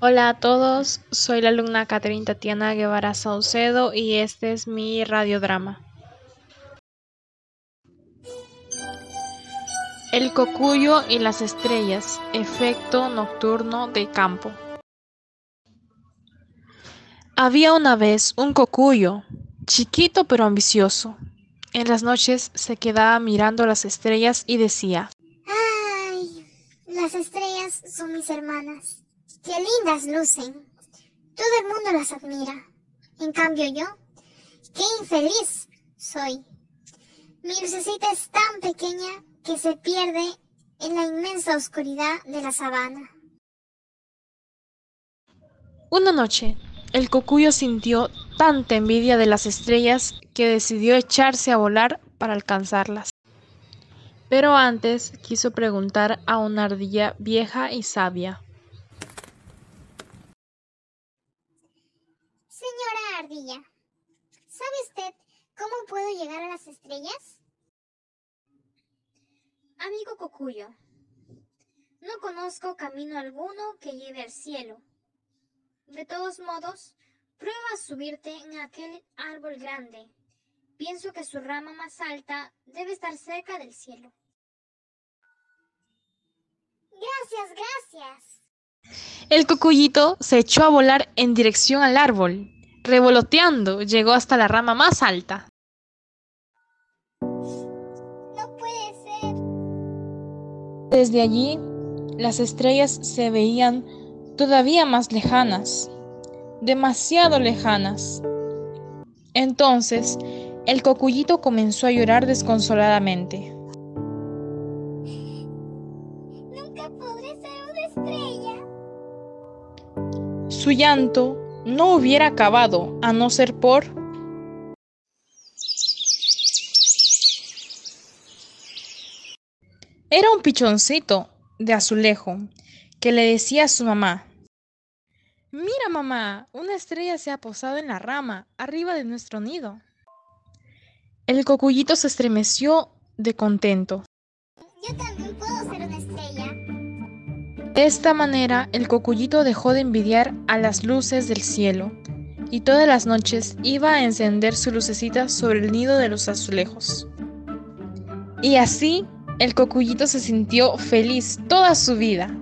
Hola a todos, soy la alumna Caterina Tatiana Guevara Saucedo y este es mi radiodrama. El cocuyo y las estrellas, efecto nocturno de campo. Había una vez un cocuyo, chiquito pero ambicioso. En las noches se quedaba mirando las estrellas y decía, ¡Ay! Las estrellas son mis hermanas. ¡Qué lindas lucen! Todo el mundo las admira. En cambio yo, qué infeliz soy. Mi lucecita es tan pequeña que se pierde en la inmensa oscuridad de la sabana. Una noche, el cocuyo sintió tanta envidia de las estrellas que decidió echarse a volar para alcanzarlas. Pero antes quiso preguntar a una ardilla vieja y sabia. Señora ardilla, ¿sabe usted cómo puedo llegar a las estrellas? Amigo cocuyo, no conozco camino alguno que lleve al cielo. De todos modos, prueba a subirte en aquel árbol grande. Pienso que su rama más alta debe estar cerca del cielo. Gracias, gracias. El cocuyito se echó a volar en dirección al árbol. Revoloteando, llegó hasta la rama más alta. No puede ser. Desde allí, las estrellas se veían todavía más lejanas, demasiado lejanas. Entonces, el cocuyito comenzó a llorar desconsoladamente. Su llanto no hubiera acabado a no ser por... Era un pichoncito de azulejo que le decía a su mamá, Mira mamá, una estrella se ha posado en la rama, arriba de nuestro nido. El cocuyito se estremeció de contento. Yo también esta manera, el cocuyito dejó de envidiar a las luces del cielo y todas las noches iba a encender su lucecita sobre el nido de los azulejos. Y así, el cocuyito se sintió feliz toda su vida.